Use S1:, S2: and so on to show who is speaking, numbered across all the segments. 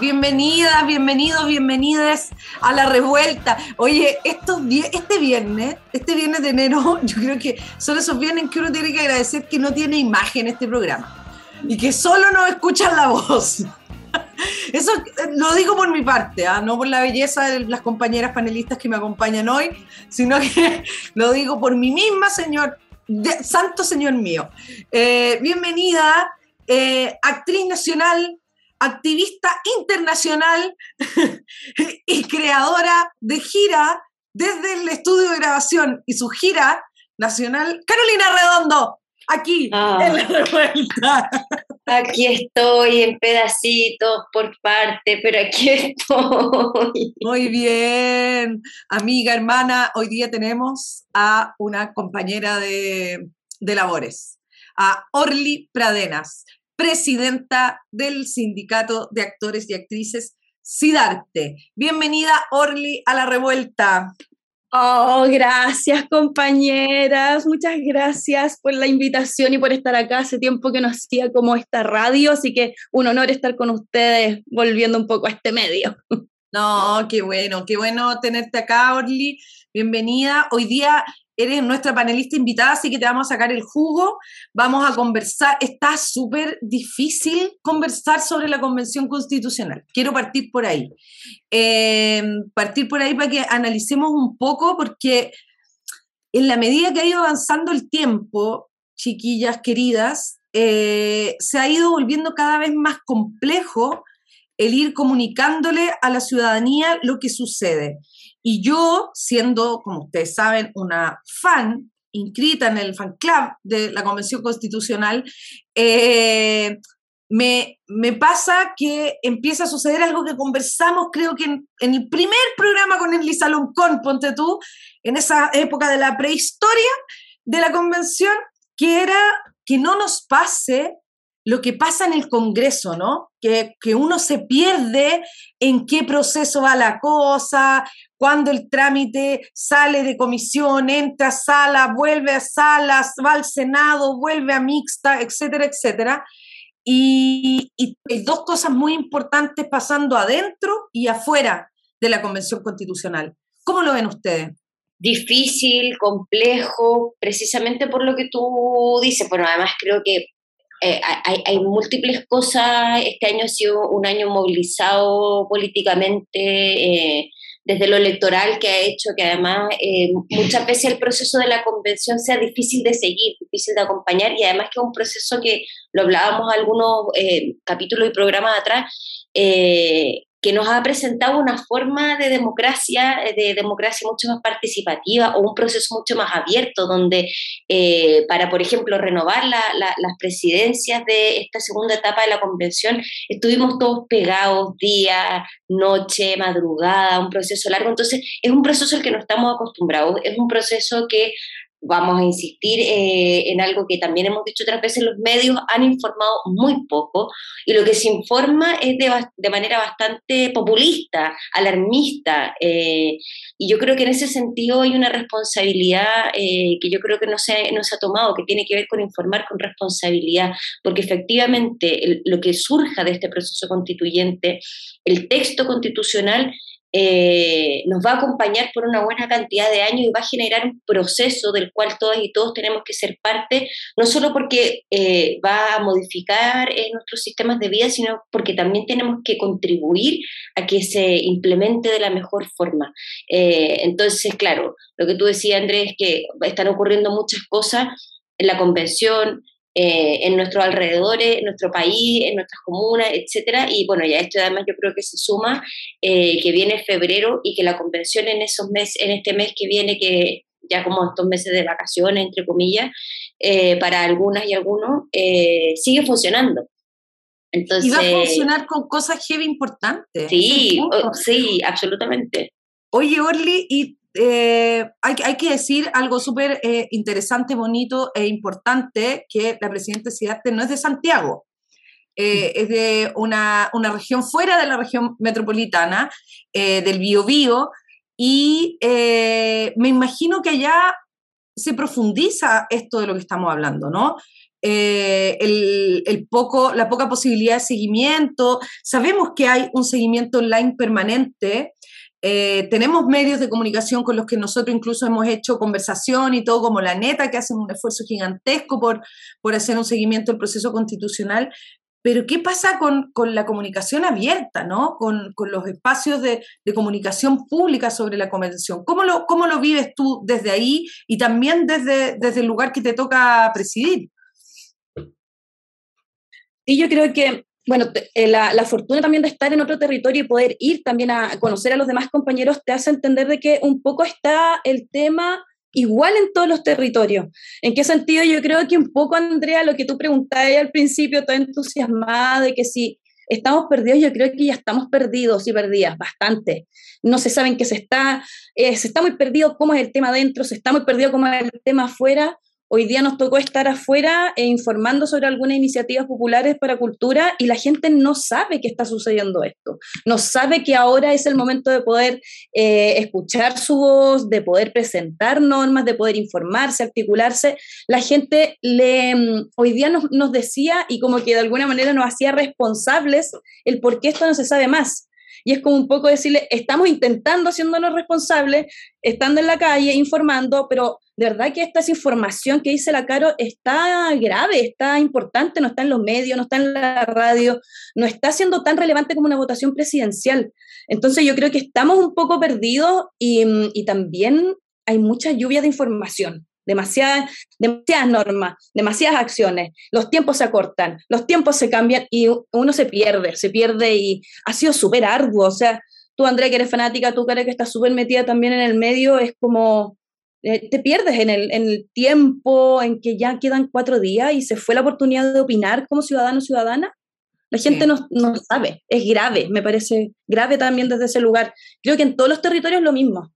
S1: bienvenidas, bienvenidos, bienvenidas a la revuelta. Oye, estos, este viernes, este viernes de enero, yo creo que son esos viernes que uno tiene que agradecer que no tiene imagen este programa y que solo nos escuchan la voz. Eso lo digo por mi parte, ¿ah? no por la belleza de las compañeras panelistas que me acompañan hoy, sino que lo digo por mí misma, señor, santo señor mío. Eh, bienvenida eh, actriz nacional, activista internacional y creadora de gira desde el estudio de grabación y su gira nacional, Carolina Redondo, aquí
S2: ah.
S1: en la revuelta.
S2: Aquí estoy en pedacitos por parte, pero aquí estoy.
S1: Muy bien, amiga, hermana, hoy día tenemos a una compañera de, de labores, a Orly Pradenas presidenta del Sindicato de Actores y Actrices SIDARTE. Bienvenida, Orly, a la revuelta.
S3: Oh, gracias compañeras, muchas gracias por la invitación y por estar acá. Hace tiempo que no hacía como esta radio, así que un honor estar con ustedes volviendo un poco a este medio.
S1: No, qué bueno, qué bueno tenerte acá, Orly. Bienvenida. Hoy día eres nuestra panelista invitada, así que te vamos a sacar el jugo, vamos a conversar. Está súper difícil conversar sobre la Convención Constitucional. Quiero partir por ahí. Eh, partir por ahí para que analicemos un poco, porque en la medida que ha ido avanzando el tiempo, chiquillas queridas, eh, se ha ido volviendo cada vez más complejo el ir comunicándole a la ciudadanía lo que sucede. Y yo, siendo, como ustedes saben, una fan inscrita en el fan club de la Convención Constitucional, eh, me, pasa que empieza a suceder algo que conversamos, creo que en, el primer programa con el Lisa Loncón, ponte tú, en esa época de la prehistoria de la convención, que era que no nos pase lo que pasa en el Congreso, ¿no? Que, que, uno se pierde en qué proceso va la cosa, cuando el trámite sale de comisión, entra a sala, vuelve a salas, va al Senado, vuelve a mixta, etcétera, etcétera. Y, hay dos cosas muy importantes pasando adentro y afuera de la Convención Constitucional. ¿Cómo lo ven ustedes?
S2: Difícil, complejo, precisamente por lo que tú dices. Bueno, además creo que eh, hay, hay, múltiples cosas. Este año ha sido un año movilizado políticamente. Eh, desde lo electoral que ha hecho que además eh, muchas veces el proceso de la convención sea difícil de seguir, difícil de acompañar y además que es un proceso que lo hablábamos algunos eh, capítulos y programas atrás, eh, que nos ha presentado una forma de democracia, eh, de democracia mucho más participativa o un proceso mucho más abierto, donde para, por ejemplo, renovar las presidencias de esta segunda etapa de la convención, estuvimos todos pegados día, noche, madrugada, un proceso largo. Entonces, es un proceso al que no estamos acostumbrados, es un proceso que vamos a insistir eh, en algo que también hemos dicho otras veces, los medios han informado muy poco y lo que se informa es de, manera bastante populista, alarmista, eh, y yo creo que en ese sentido hay una responsabilidad eh, que yo creo que no se, no se ha tomado, que tiene que ver con informar con responsabilidad, porque efectivamente lo que surja de este proceso constituyente, el texto constitucional eh, nos va a acompañar por una buena cantidad de años y va a generar un proceso del cual todas y todos tenemos que ser parte, no solo porque eh, va a modificar eh, nuestros sistemas de vida, sino porque también tenemos que contribuir a que se implemente de la mejor forma. entonces, claro, lo que tú decías, Andrés, es que están ocurriendo muchas cosas en la convención, eh, en nuestros alrededores, en nuestro país, en nuestras comunas, etcétera. Y bueno, ya esto además yo creo que se suma, eh, que viene febrero y que la convención en esos meses, en este mes que viene, que ya como estos meses de vacaciones, entre comillas, eh, para algunas y algunos, sigue funcionando.
S1: Entonces, y va a funcionar con cosas heavy importantes.
S2: Sí, sí, absolutamente.
S1: Oye, Orly, y eh, hay, hay, que decir algo súper eh, interesante, bonito e importante, que la presidenta Cidarte no es de Santiago, eh, es de una, una, región fuera de la región metropolitana, del Biobío, y me imagino que allá se profundiza esto de lo que estamos hablando, ¿no? el, el, poco, la poca posibilidad de seguimiento. Sabemos que hay un seguimiento online permanente eh, tenemos medios de comunicación con los que nosotros incluso hemos hecho conversación y todo, como la neta, que hacen un esfuerzo gigantesco por, por hacer un seguimiento del proceso constitucional. Pero ¿qué pasa con, con la comunicación abierta, ¿no? con, con los espacios de, de, comunicación pública sobre la convención? ¿Cómo lo, ¿Cómo lo vives tú desde ahí y también desde, desde el lugar que te toca presidir?
S3: Y yo creo que bueno, eh, la, fortuna también de estar en otro territorio y poder ir también a conocer a los demás compañeros te hace entender de que un poco está el tema igual en todos los territorios. ¿En qué sentido? Yo creo que un poco, Andrea, lo que tú preguntabas al principio, toda entusiasmada de que si estamos perdidos, yo creo que ya estamos perdidos y perdidas, bastante. No se saben que se está, eh, se está muy perdido cómo es el tema adentro, se está muy perdido cómo es el tema afuera, Hoy día nos tocó estar afuera e informando sobre algunas iniciativas populares para cultura y la gente no sabe que está sucediendo esto. No sabe que ahora es el momento de poder eh, escuchar su voz, de poder presentar normas, de poder informarse, articularse. La gente le, mm, hoy día nos, nos decía y como que de alguna manera nos hacía responsables el por qué esto no se sabe más. Y es como un poco decirle, estamos intentando haciéndonos responsables, estando en la calle, informando, pero de verdad que esta información que dice la Caro está grave, está importante, no está en los medios, no está en la radio, no está siendo tan relevante como una votación presidencial. Entonces yo creo que estamos un poco perdidos y, y también hay mucha lluvia de información demasiadas, demasiadas normas, demasiadas acciones, los tiempos se acortan, los tiempos se cambian y uno se pierde, se pierde y ha sido súper arduo. O sea, tú, Andrea, que eres fanática, tú, cara, que estás súper metida también en el medio, es como eh, te pierdes en el, en el tiempo en que ya quedan cuatro días y se fue la oportunidad de opinar como ciudadano o ciudadana. La gente no, no, sabe, es grave, me parece grave también desde ese lugar. Creo que en todos los territorios lo mismo.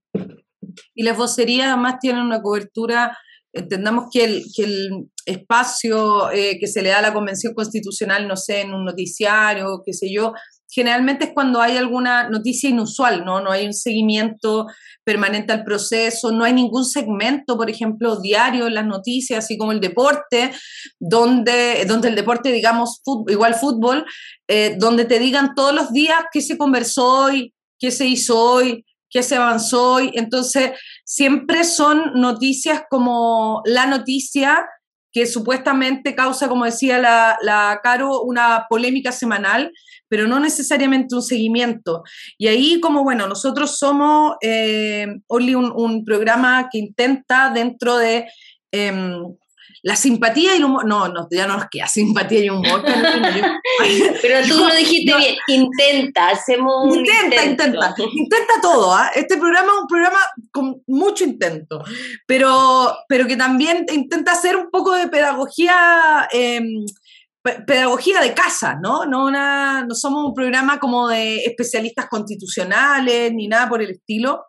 S1: Y las vocerías además tienen una cobertura, entendamos que el, que el espacio eh, que se le da a la Convención Constitucional, no sé, en un noticiario, qué sé yo, generalmente es cuando hay alguna noticia inusual, ¿no? No hay un seguimiento permanente al proceso, no hay ningún segmento, por ejemplo, diario en las noticias, así como el deporte, donde, donde el deporte, digamos, igual fútbol, eh, donde te digan todos los días qué se conversó hoy, qué se hizo hoy, qué se avanzó hoy. Entonces, siempre son noticias como la noticia que supuestamente causa, como decía la, la Caro, una polémica semanal, pero no necesariamente un seguimiento. Y ahí, como bueno, nosotros somos eh, Only un, programa que intenta dentro de em, la simpatía y el humor, no, no, ya no nos queda simpatía y humor.
S2: Pero, tú lo dijiste bien, intenta, hacemos un
S1: intenta, intenta, intenta todo. ¿ah? Este programa es un programa con mucho intento, pero, pero que también intenta hacer un poco de pedagogía. Em, pedagogía de casa, ¿no? No, una, no somos un programa como de especialistas constitucionales ni nada por el estilo.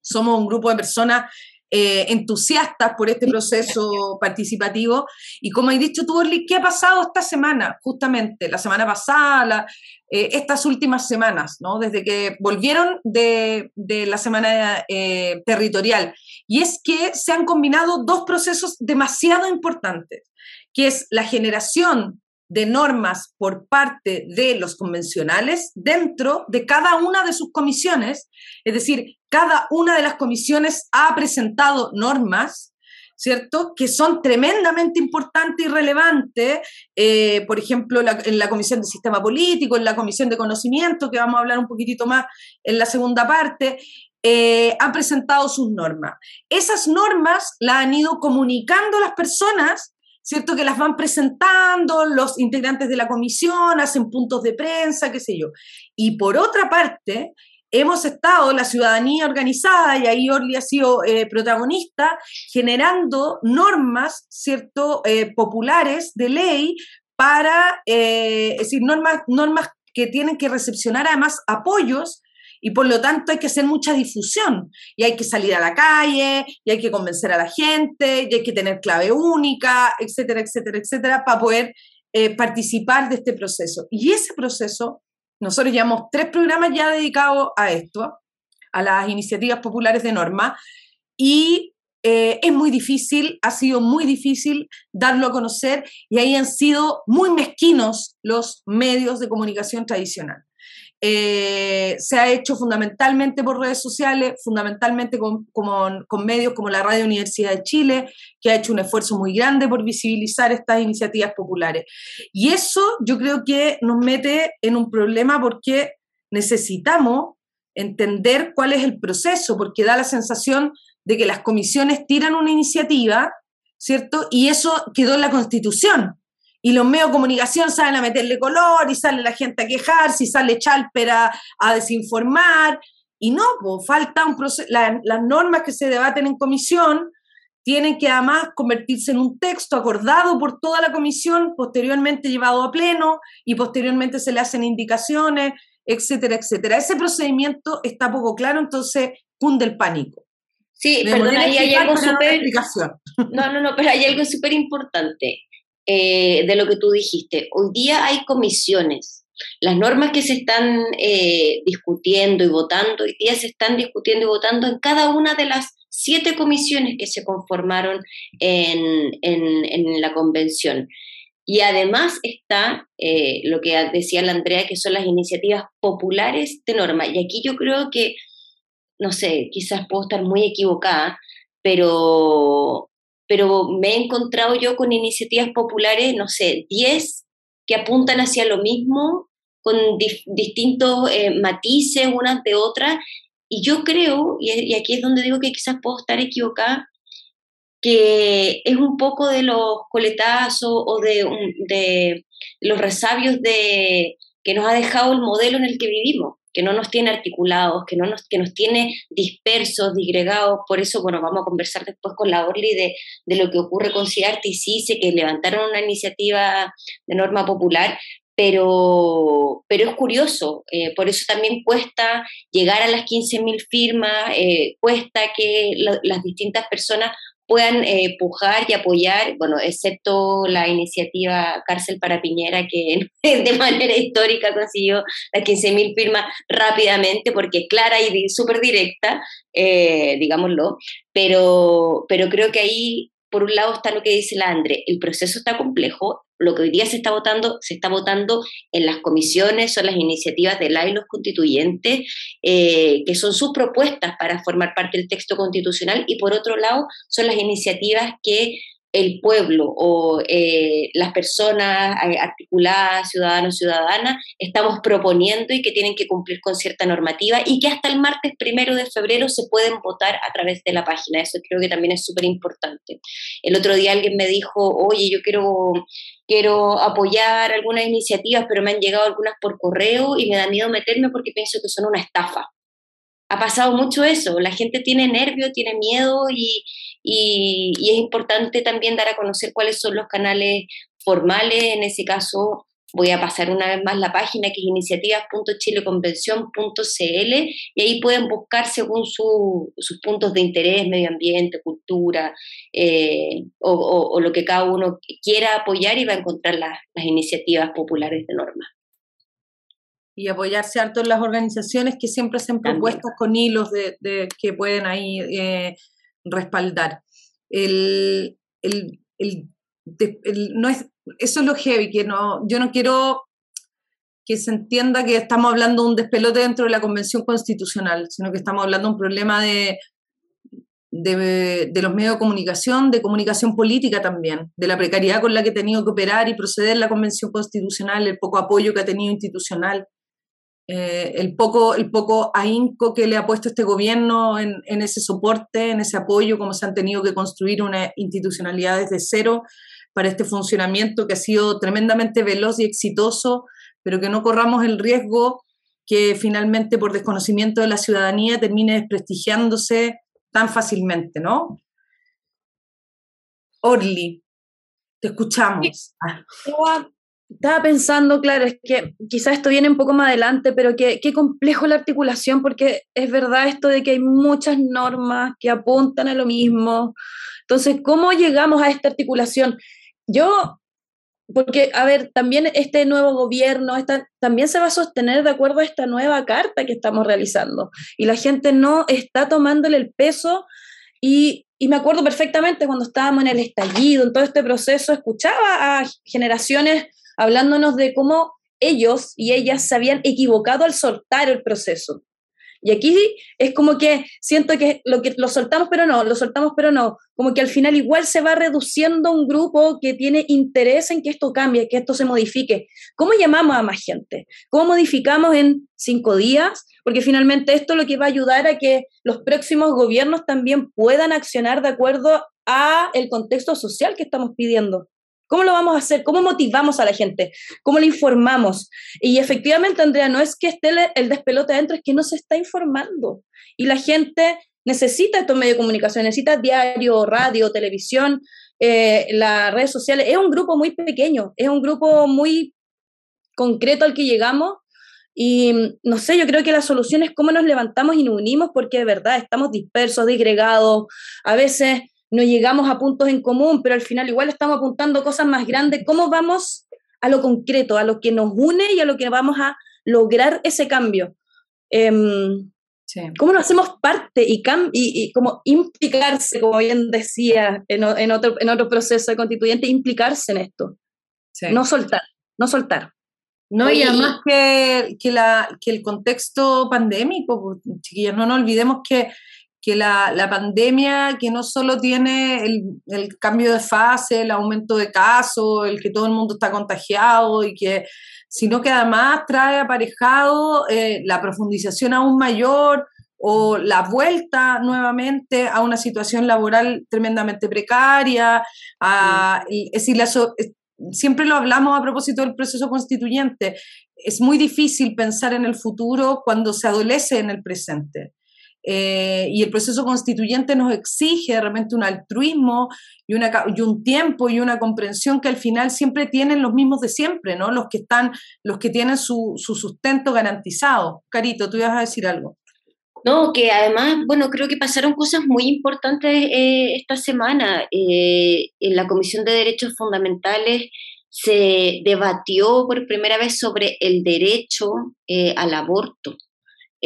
S1: Somos un grupo de personas eh, entusiastas por este proceso participativo. Y como he dicho tú, Orly, ¿qué ha pasado esta semana? Justamente, la semana pasada, eh, estas últimas semanas, ¿no? Desde que volvieron de, de la semana eh, territorial. Y es que se han combinado dos procesos demasiado importantes, que es la generación de normas por parte de los convencionales dentro de cada una de sus comisiones, es decir, cada una de las comisiones ha presentado normas, ¿cierto?, que son tremendamente importantes y relevantes, eh, por ejemplo, en la Comisión de Sistema Político, en la Comisión de Conocimiento, que vamos a hablar un poquitito más en la segunda parte, eh, han presentado sus normas. Esas normas las han ido comunicando las personas ¿cierto? Que las van presentando los integrantes de la comisión, hacen puntos de prensa, qué sé yo. Y por otra parte, hemos estado, la ciudadanía organizada, y ahí Orly ha sido eh, protagonista, generando normas, ¿cierto?, eh, populares de ley para, eh, es decir, normas, normas que tienen que recepcionar además apoyos y por lo tanto hay que hacer mucha difusión y hay que salir a la calle y hay que convencer a la gente y hay que tener clave única, etcétera, etcétera, etcétera, para poder eh, participar de este proceso. Y ese proceso, nosotros llevamos tres programas ya dedicados a esto, a las iniciativas populares de norma, y eh, es muy difícil, ha sido muy difícil darlo a conocer y ahí han sido muy mezquinos los medios de comunicación tradicional. Eh, se ha hecho fundamentalmente por redes sociales, fundamentalmente con, con, medios como la Radio Universidad de Chile, que ha hecho un esfuerzo muy grande por visibilizar estas iniciativas populares. Y eso yo creo que nos mete en un problema porque necesitamos entender cuál es el proceso, porque da la sensación de que las comisiones tiran una iniciativa, ¿cierto? Y eso quedó en la Constitución y los medios de comunicación salen a meterle color y sale la gente a quejarse y sale Chalper a, desinformar. Y no, pues falta un proceso, las normas que se debaten en comisión tienen que además convertirse en un texto acordado por toda la comisión, posteriormente llevado a pleno y posteriormente se le hacen indicaciones, etcétera, etcétera. Ese procedimiento está poco claro, entonces cunde el pánico.
S2: Sí, perdón, ahí hay algo súper... No, no, no, pero hay algo súper importante. Eh, de lo que tú dijiste. Hoy día hay comisiones. Las normas que se están eh, discutiendo y votando, hoy día se están discutiendo y votando en cada una de las siete comisiones que se conformaron en, la convención. Y además está eh, lo que decía la Andrea, que son las iniciativas populares de norma. Y aquí yo creo que, no sé, quizás puedo estar muy equivocada, pero pero me he encontrado yo con iniciativas populares, no sé, 10 que apuntan hacia lo mismo, con distintos eh, matices unas de otras, y yo creo, y, aquí es donde digo que quizás puedo estar equivocada, que es un poco de los coletazos o de, de los resabios de, que nos ha dejado el modelo en el que vivimos que no nos tiene articulados, que, no nos, que nos tiene dispersos, disgregados. Por eso, bueno, vamos a conversar después con la Orly de, de lo que ocurre con CIARTE y CICE, que levantaron una iniciativa de norma popular, pero, pero es curioso, eh, por eso también cuesta llegar a las 15.000 firmas, eh, cuesta que las distintas personas puedan eh, pujar y apoyar, bueno, excepto la iniciativa Cárcel para Piñera, que de manera histórica consiguió las 15.000 firmas rápidamente, porque es clara y súper directa, eh, digámoslo, pero, pero creo que ahí por un lado está lo que dice la Andre, el proceso está complejo, lo que hoy día se está votando, se está votando en las comisiones, son las iniciativas de la y los constituyentes, eh, que son sus propuestas para formar parte del texto constitucional, y por otro lado son las iniciativas que el pueblo o eh, las personas eh, articuladas, ciudadanos, ciudadanas, estamos proponiendo y que tienen que cumplir con cierta normativa y que hasta el martes primero de febrero se pueden votar a través de la página. Eso creo que también es súper importante. El otro día alguien me dijo, oye, yo quiero, quiero apoyar algunas iniciativas, pero me han llegado algunas por correo y me da miedo meterme porque pienso que son una estafa ha pasado mucho eso, la gente tiene nervio, tiene miedo y, y, es importante también dar a conocer cuáles son los canales formales, en ese caso voy a pasar una vez más la página que es iniciativas.chileconvención.cl y ahí pueden buscar según sus puntos de interés, medio ambiente, cultura eh, o, lo que cada uno quiera apoyar y va a encontrar las, las iniciativas populares de norma.
S1: Y apoyarse harto en las organizaciones que siempre hacen propuestas con hilos de, que pueden ahí eh, respaldar. El, no es, eso es lo heavy, que no, yo no quiero que se entienda que estamos hablando de un despelote dentro de la Convención Constitucional, sino que estamos hablando de un problema de, de, de, los medios de comunicación, de comunicación política también, de la precariedad con la que ha tenido que operar y proceder la Convención Constitucional, el poco apoyo que ha tenido institucional. Eh, el, poco, el poco ahínco que le ha puesto este gobierno en, ese soporte, en ese apoyo, como se han tenido que construir una institucionalidad desde cero para este funcionamiento que ha sido tremendamente veloz y exitoso, pero que no corramos el riesgo que finalmente por desconocimiento de la ciudadanía termine desprestigiándose tan fácilmente, ¿no? Orly, te escuchamos.
S3: Estaba pensando, claro, es que quizás esto viene un poco más adelante, pero que, qué complejo la articulación, porque es verdad esto de que hay muchas normas que apuntan a lo mismo. Entonces, ¿cómo llegamos a esta articulación? Yo, porque, a ver, también este nuevo gobierno esta, también se va a sostener de acuerdo a esta nueva carta que estamos realizando. Y la gente no está tomándole el peso y, y me acuerdo perfectamente cuando estábamos en el estallido, en todo este proceso, escuchaba a generaciones hablándonos de cómo ellos y ellas se habían equivocado al soltar el proceso. Y aquí es como que siento que lo, que lo soltamos pero no, lo soltamos pero no, como que al final igual se va reduciendo un grupo que tiene interés en que esto cambie, que esto se modifique. ¿Cómo llamamos a más gente? ¿Cómo modificamos en cinco días? Porque finalmente esto es lo que va a ayudar a que los próximos gobiernos también puedan accionar de acuerdo a el contexto social que estamos pidiendo. ¿Cómo lo vamos a hacer? ¿Cómo motivamos a la gente? ¿Cómo le informamos? Y efectivamente, Andrea, no es que esté el despelote adentro, es que no se está informando. Y la gente necesita estos medios de comunicación, necesita diario, radio, televisión, eh, las redes sociales. Es un grupo muy pequeño, es un grupo muy concreto al que llegamos. Y no sé, yo creo que la solución es cómo nos levantamos y nos unimos, porque de verdad estamos dispersos, disgregados, a veces no llegamos a puntos en común, pero al final igual estamos apuntando cosas más grandes. ¿Cómo vamos a lo concreto, a lo que nos une y a lo que vamos a lograr ese cambio? Em, ¿Cómo nos hacemos parte y, y, como implicarse, como bien decía en, otro, en otro proceso de constituyente, implicarse en esto? No soltar, no soltar.
S1: No, y además que, que, la, que el contexto pandémico, pues, chiquillos, no nos olvidemos que que la, la, pandemia, que no solo tiene el, el, cambio de fase, el aumento de casos, el que todo el mundo está contagiado, y que, sino que además trae aparejado eh, la profundización aún mayor o la vuelta nuevamente a una situación laboral tremendamente precaria. A, es decir, siempre lo hablamos a propósito del proceso constituyente. Es muy difícil pensar en el futuro cuando se adolece en el presente. Eh, y el proceso constituyente nos exige realmente un altruismo y, un tiempo y una comprensión que al final siempre tienen los mismos de siempre, ¿no? Los que están, los que tienen su, su sustento garantizado. Carito, tú ibas a decir algo.
S2: No, que además, bueno, creo que pasaron cosas muy importantes eh, esta semana. Eh, en la Comisión de Derechos Fundamentales se debatió por primera vez sobre el derecho al aborto.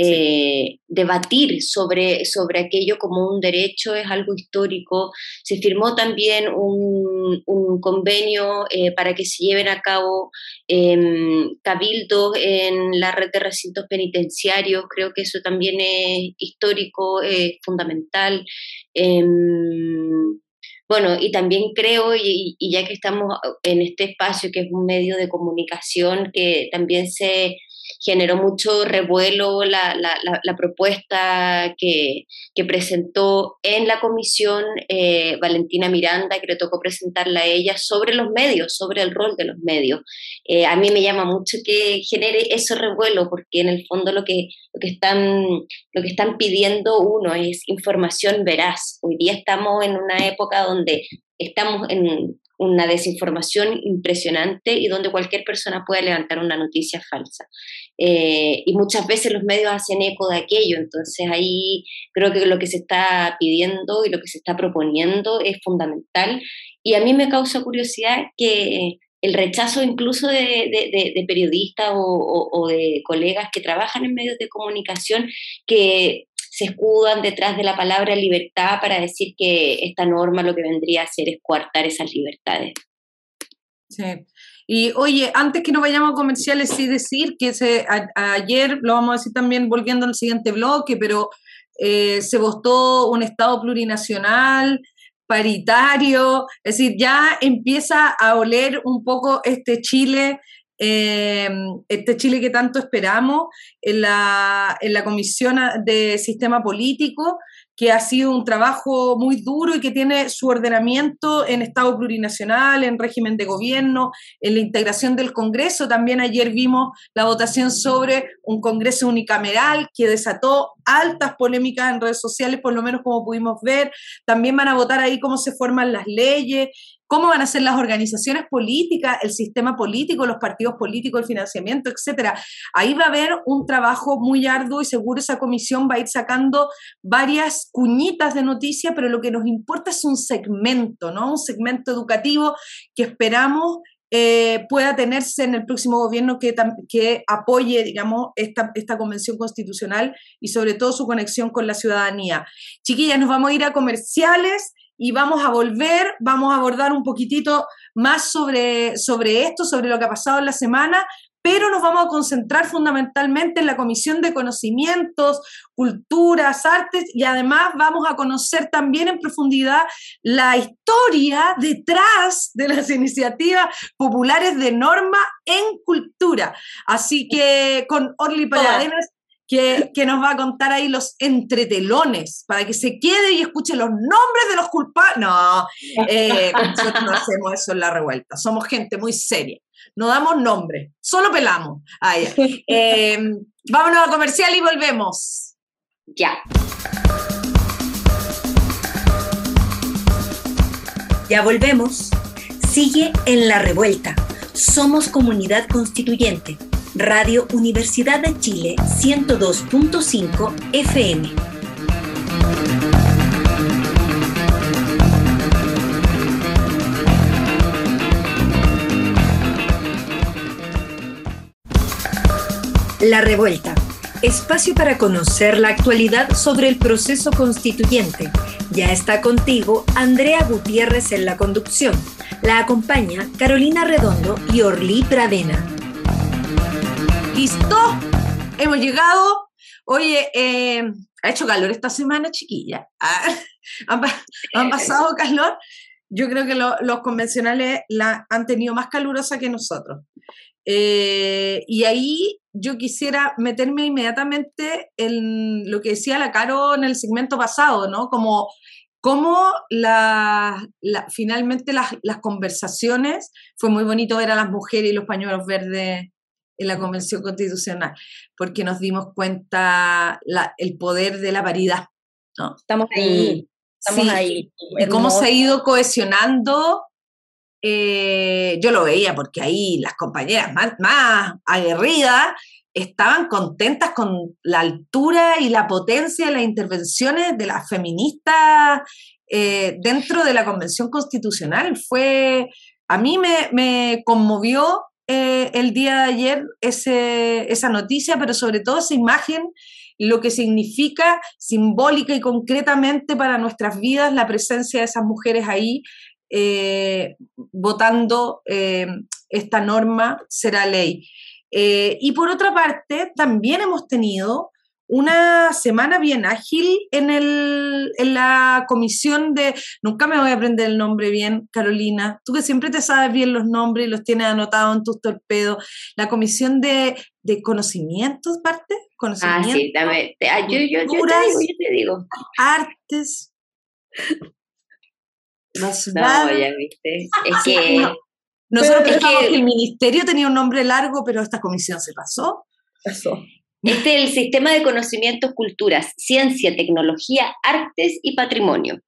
S2: Eh, debatir sobre, sobre aquello como un derecho es algo histórico. Se firmó también un, un convenio eh, para que se lleven a cabo em, cabildos en la red de recintos penitenciarios. Creo que eso también es histórico, es fundamental. Em, bueno, y también creo, y, y, ya que estamos en este espacio que es un medio de comunicación, que también se generó mucho revuelo la, la, propuesta que, que, presentó en la comisión eh, Valentina Miranda, que le tocó presentarla a ella, sobre los medios, sobre el rol de los medios. Eh, a mí me llama mucho que genere ese revuelo, porque en el fondo lo que, lo que, están, lo que están pidiendo uno es información veraz. Hoy día estamos en una época donde estamos en una desinformación impresionante y donde cualquier persona puede levantar una noticia falsa. Eh, y muchas veces los medios hacen eco de aquello, entonces ahí creo que lo que se está pidiendo y lo que se está proponiendo es fundamental. Y a mí me causa curiosidad que el rechazo incluso de, de, periodistas o, de colegas que trabajan en medios de comunicación que se escudan detrás de la palabra libertad para decir que esta norma lo que vendría a hacer es coartar esas libertades.
S1: Sí. Y oye, antes que nos vayamos a comerciales, sí decir que se, ayer, lo vamos a decir también volviendo al siguiente bloque, pero eh, se votó un Estado plurinacional, paritario, es decir, ya empieza a oler un poco este Chile eh, este Chile que tanto esperamos en la, en la Comisión de Sistema Político, que ha sido un trabajo muy duro y que tiene su ordenamiento en Estado plurinacional, en régimen de gobierno, en la integración del Congreso. También ayer vimos la votación sobre un Congreso unicameral que desató altas polémicas en redes sociales, por lo menos como pudimos ver. También van a votar ahí cómo se forman las leyes cómo van a ser las organizaciones políticas, el sistema político, los partidos políticos, el financiamiento, etcétera. Ahí va a haber un trabajo muy arduo y seguro esa comisión va a ir sacando varias cuñitas de noticia, pero lo que nos importa es un segmento, ¿no? Un segmento educativo que esperamos eh, pueda tenerse en el próximo gobierno que, que apoye, digamos, esta, esta convención constitucional y sobre todo su conexión con la ciudadanía. Chiquillas, nos vamos a ir a comerciales y vamos a volver, vamos a abordar un poquitito más sobre, sobre esto, sobre lo que ha pasado en la semana, pero nos vamos a concentrar fundamentalmente en la Comisión de Conocimientos, Culturas, Artes y además vamos a conocer también en profundidad la historia detrás de las iniciativas populares de norma en cultura. Así que con Orly Palladenas que, que, nos va a contar ahí los entretelones, para que se quede y escuche los nombres de los culpables. No, eh, nosotros no hacemos eso en la revuelta, somos gente muy seria no damos nombre, solo pelamos. eh, vámonos a comercial y volvemos.
S2: Ya.
S4: Ya volvemos. Sigue en la revuelta. Somos comunidad constituyente. Radio Universidad de Chile 102.5 FM. La Revuelta, espacio para conocer la actualidad sobre el proceso constituyente. Ya está contigo Andrea Gutiérrez en la conducción. La acompaña Carolina Redondo y Orly Pradena.
S1: ¿Listo? Hemos llegado. Oye, eh, ha hecho calor esta semana, chiquilla. Ah, han, pasado calor. Yo creo que los convencionales la han tenido más calurosa que nosotros. Eh, y ahí yo quisiera meterme inmediatamente en lo que decía la Caro en el segmento pasado, ¿no? Como cómo la, finalmente las, conversaciones, fue muy bonito ver a las mujeres y los pañuelos verdes en la Convención Constitucional, porque nos dimos cuenta el poder de la paridad. ¿no?
S3: Estamos ahí, estamos ahí.
S1: Y cómo se ha ido cohesionando eh, yo lo veía porque ahí las compañeras más, más aguerridas estaban contentas con la altura y la potencia de las intervenciones de las feministas eh, dentro de la Convención Constitucional. Fue, a mí me, conmovió eh, el día de ayer esa noticia, pero sobre todo esa imagen, lo que significa simbólica y concretamente para nuestras vidas la presencia de esas mujeres ahí eh, votando eh, esta norma será ley. Y por otra parte, también hemos tenido una semana bien ágil en, el, en la comisión de, nunca me voy a aprender el nombre bien, Carolina, tú que siempre te sabes bien los nombres y los tienes anotados en tus torpedos, la comisión de, de conocimientos, parte, conocimientos,
S2: ah, sí, dame, ah, yo, yo, yo, te digo, yo te digo.
S1: Artes,
S2: no, ya viste. Es que.
S1: Nosotros pensamos que, el ministerio tenía un nombre largo, pero esta comisión se pasó.
S3: Pasó.
S2: Este es el sistema de conocimientos, culturas, ciencia, tecnología, artes y patrimonio.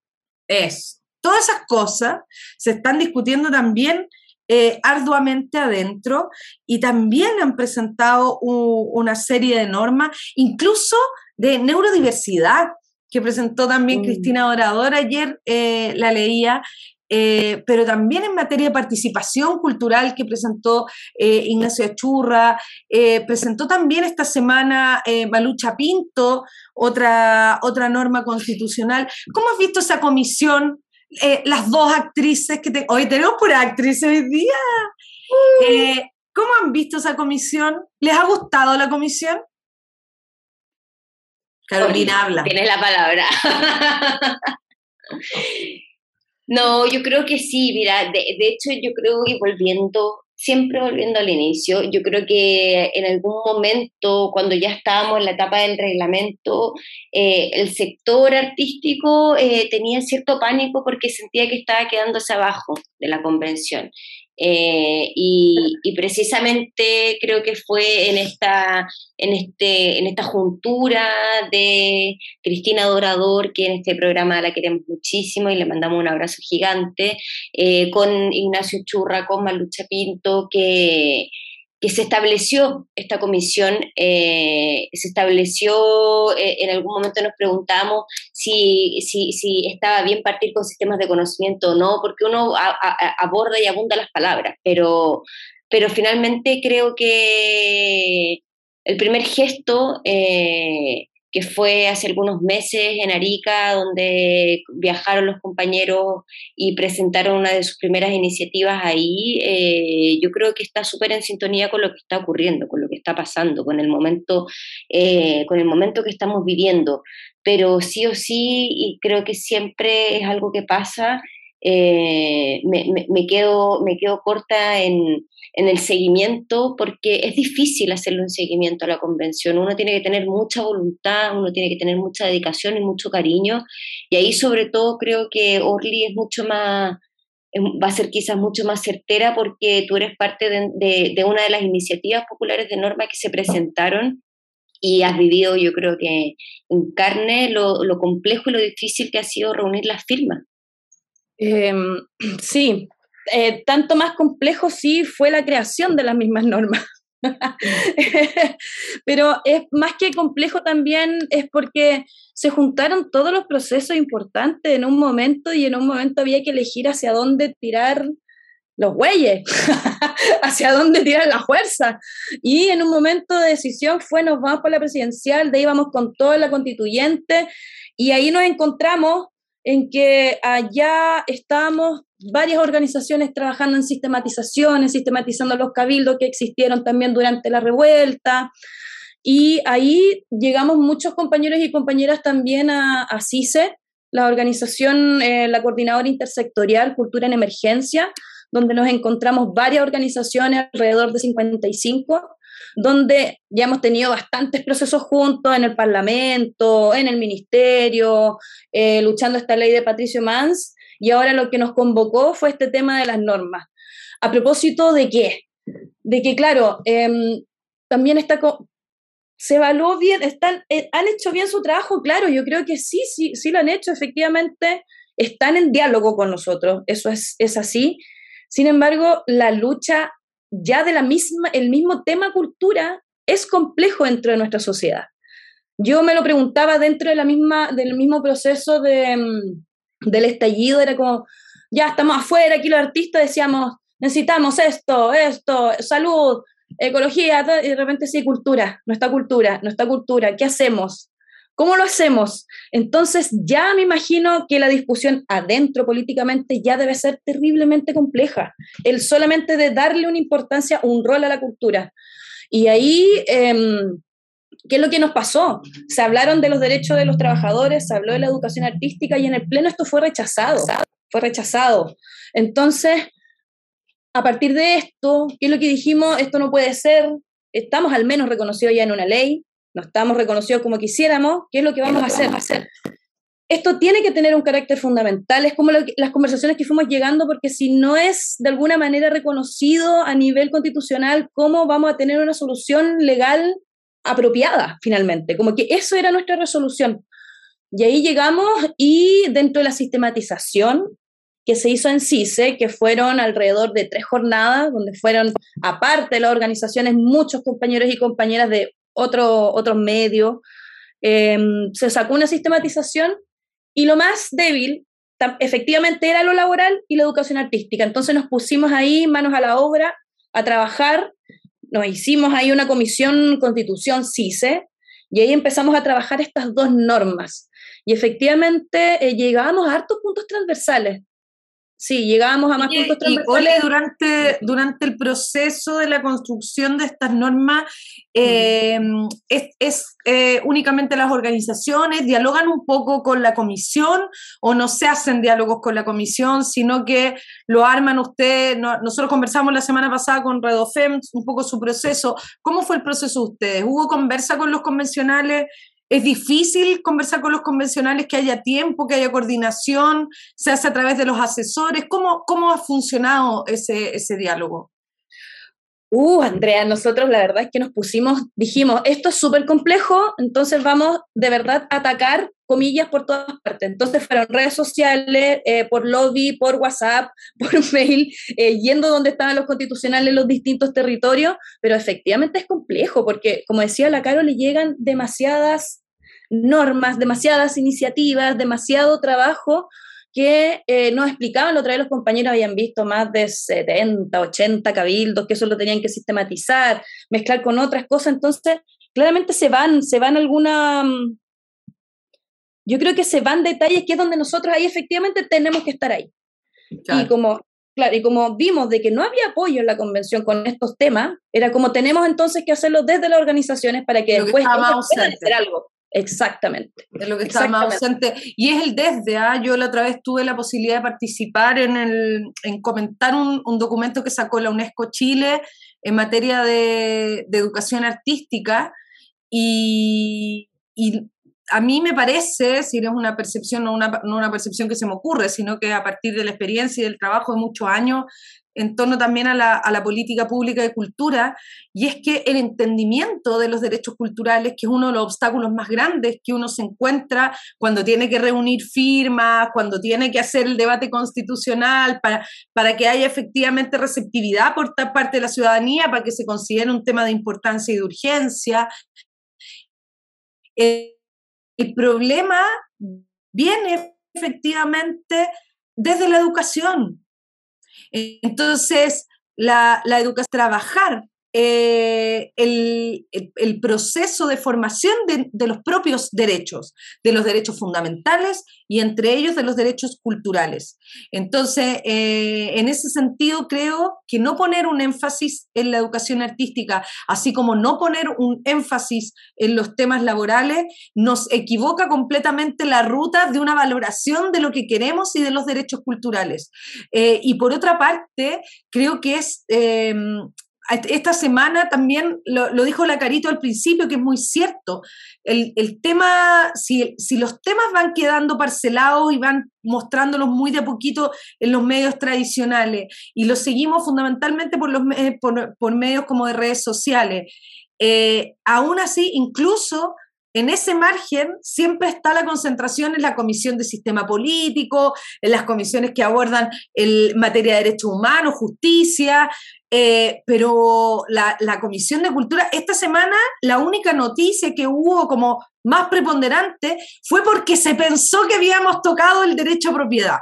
S1: Es. Todas esas cosas se están discutiendo también eh, arduamente adentro y también han presentado una serie de normas, incluso de neurodiversidad que presentó también mm. Cristina Dorador ayer, eh, la leía, eh, pero también en materia de participación cultural que presentó eh, Ignacio Achurra, presentó también esta semana Malucha Pinto, otra, otra norma constitucional. ¿Cómo has visto esa comisión? las dos actrices que hoy tenemos por actriz hoy día. ¿Cómo han visto esa comisión? ¿Les ha gustado la comisión? Carolina habla.
S2: Tienes la palabra. no, yo creo que sí, mira, de, hecho yo creo que volviendo, siempre volviendo al inicio, yo creo que en algún momento, cuando ya estábamos en la etapa del reglamento, eh, el sector artístico eh, tenía cierto pánico porque sentía que estaba quedándose abajo de la convención. Eh, y, precisamente creo que fue en esta, en, este, en esta juntura de Cristina Dorador, que en este programa la queremos muchísimo y le mandamos un abrazo gigante, eh, con Ignacio Churra, con Malucha Pinto, que que se estableció esta comisión, eh, se estableció, eh, en algún momento nos preguntamos si, si, si, estaba bien partir con sistemas de conocimiento o no, porque uno aborda y abunda las palabras, pero, pero finalmente creo que el primer gesto eh, que fue hace algunos meses en Arica, donde viajaron los compañeros y presentaron una de sus primeras iniciativas ahí, eh, yo creo que está súper en sintonía con lo que está ocurriendo, con lo que está pasando, con el momento, eh, con el momento que estamos viviendo. Pero sí o sí, y creo que siempre es algo que pasa, eh, me, quedo, me quedo corta en, el seguimiento porque es difícil hacerle un seguimiento a la convención. Uno tiene que tener mucha voluntad, uno tiene que tener mucha dedicación y mucho cariño. Y ahí sobre todo creo que Orly es mucho más, va a ser quizás mucho más certera porque tú eres parte de, una de las iniciativas populares de norma que se presentaron y has vivido, yo creo que en carne, lo, lo complejo y lo difícil que ha sido reunir las firmas.
S3: Em, sí, eh, tanto más complejo sí fue la creación de las mismas normas. Pero es más que complejo también es porque se juntaron todos los procesos importantes en un momento y en un momento había que elegir hacia dónde tirar los bueyes, hacia dónde tirar la fuerza. Y en un momento de decisión fue nos vamos por la presidencial, de ahí vamos con toda la constituyente y ahí nos encontramos en que allá estábamos varias organizaciones trabajando en sistematizaciones, sistematizando los cabildos que existieron también durante la revuelta. Y ahí llegamos muchos compañeros y compañeras también a, CICE, la organización, eh, la coordinadora intersectorial Cultura en Emergencia, donde nos encontramos varias organizaciones, alrededor de 55, donde ya hemos tenido bastantes procesos juntos en el Parlamento, en el Ministerio, eh, luchando esta ley de Patricio Mans, y ahora lo que nos convocó fue este tema de las normas. ¿A propósito de qué? De que, claro, em, también está se evaluó bien, están, eh, han hecho bien su trabajo, claro, yo creo que sí, sí, sí lo han hecho, efectivamente, están en diálogo con nosotros, eso es, es así. Sin embargo, la lucha ya de la misma, el mismo tema cultura es complejo dentro de nuestra sociedad. Yo me lo preguntaba dentro de la misma, del mismo proceso de, mm, del estallido, era como, ya estamos afuera, aquí los artistas decíamos, necesitamos esto, esto, salud, ecología, y de repente sí, cultura, nuestra cultura, nuestra cultura, ¿qué hacemos? ¿Cómo lo hacemos? Entonces ya me imagino que la discusión adentro políticamente ya debe ser terriblemente compleja. El solamente de darle una importancia, un rol a la cultura. Y ahí, em, ¿qué es lo que nos pasó? Se hablaron de los derechos de los trabajadores, se habló de la educación artística y en el Pleno esto fue rechazado, fue rechazado. Entonces, a partir de esto, ¿qué es lo que dijimos? Esto no puede ser, estamos al menos reconocidos ya en una ley, no estamos reconocidos como quisiéramos, ¿qué es lo que vamos a hacer? hacer? Esto tiene que tener un carácter fundamental, es como las conversaciones que fuimos llegando, porque si no es de alguna manera reconocido a nivel constitucional, ¿cómo vamos a tener una solución legal apropiada finalmente? Como que eso era nuestra resolución. Y ahí llegamos y dentro de la sistematización que se hizo en CICE, que fueron alrededor de tres jornadas, donde fueron, aparte de las organizaciones, muchos compañeros y compañeras de otro, otros medios. Em, se sacó una sistematización y lo más débil efectivamente era lo laboral y la educación artística. Entonces nos pusimos ahí manos a la obra a trabajar, nos hicimos ahí una comisión constitución CICE y ahí empezamos a trabajar estas dos normas. Y efectivamente eh, a hartos puntos transversales. Sí, llegábamos a más puntos
S1: transversales. Y durante, durante el proceso de la construcción de estas normas, em, ¿es, eh, únicamente las organizaciones dialogan un poco con la comisión o no se hacen diálogos con la comisión, sino que lo arman ustedes? nosotros conversamos la semana pasada con Redofem un poco su proceso. ¿Cómo fue el proceso de ustedes? ¿Hubo conversa con los convencionales? ¿Es difícil conversar con los convencionales, que haya tiempo, que haya coordinación? ¿Se hace a través de los asesores? ¿Cómo, cómo ha funcionado ese, ese diálogo?
S3: Uh, Andrea, nosotros la verdad es que nos pusimos, dijimos, esto es súper complejo, entonces vamos de verdad a atacar comillas por todas partes. Entonces fueron redes sociales, eh, por lobby, por WhatsApp, por mail, eh, yendo donde estaban los constitucionales en los distintos territorios, pero efectivamente es complejo porque, como decía la Caro, le llegan demasiadas normas, demasiadas iniciativas, demasiado trabajo que eh, nos explicaban, la otra vez los compañeros habían visto más de 70, 80 cabildos, que eso lo tenían que sistematizar, mezclar con otras cosas, entonces claramente se van, se van alguna, mm, yo creo que se van detalles que es donde nosotros ahí efectivamente tenemos que estar ahí. Y como Claro, y como vimos de que no había apoyo en la convención con estos temas, era como tenemos entonces que hacerlo desde las organizaciones para que después puedan hacer algo. Exactamente.
S1: Es lo que está más ausente. Y es el desde, ¿ah? yo la otra vez tuve la posibilidad de participar en, el, en comentar un, un documento que sacó la UNESCO Chile en materia de, de educación artística y, y, a mí me parece, si no es una percepción, no una, no una percepción que se me ocurre, sino que a partir de la experiencia y del trabajo de muchos años en torno también a la, a la, política pública de cultura, y es que el entendimiento de los derechos culturales, que es uno de los obstáculos más grandes que uno se encuentra cuando tiene que reunir firmas, cuando tiene que hacer el debate constitucional, para, para que haya efectivamente receptividad por parte de la ciudadanía, para que se considere un tema de importancia y de urgencia. Eh, el problema viene efectivamente desde la educación. Entonces, la, la educación, trabajar eh, el, proceso de formación de, los propios derechos, de los derechos fundamentales y entre ellos de los derechos culturales. Entonces, eh, en ese sentido, creo que no poner un énfasis en la educación artística, así como no poner un énfasis en los temas laborales, nos equivoca completamente la ruta de una valoración de lo que queremos y de los derechos culturales. Eh, y por otra parte, creo que es esta semana también lo, dijo la Carito al principio, que es muy cierto. El, tema, si, si, los temas van quedando parcelados y van mostrándolos muy de a poquito en los medios tradicionales y los seguimos fundamentalmente por, los, por, por medios como de redes sociales, eh, aún así, incluso en ese margen siempre está la concentración en la Comisión de Sistema Político, en las comisiones que abordan el materia de derechos humanos, justicia, eh, pero la, la, Comisión de Cultura, esta semana la única noticia que hubo como más preponderante fue porque se pensó que habíamos tocado el derecho a propiedad.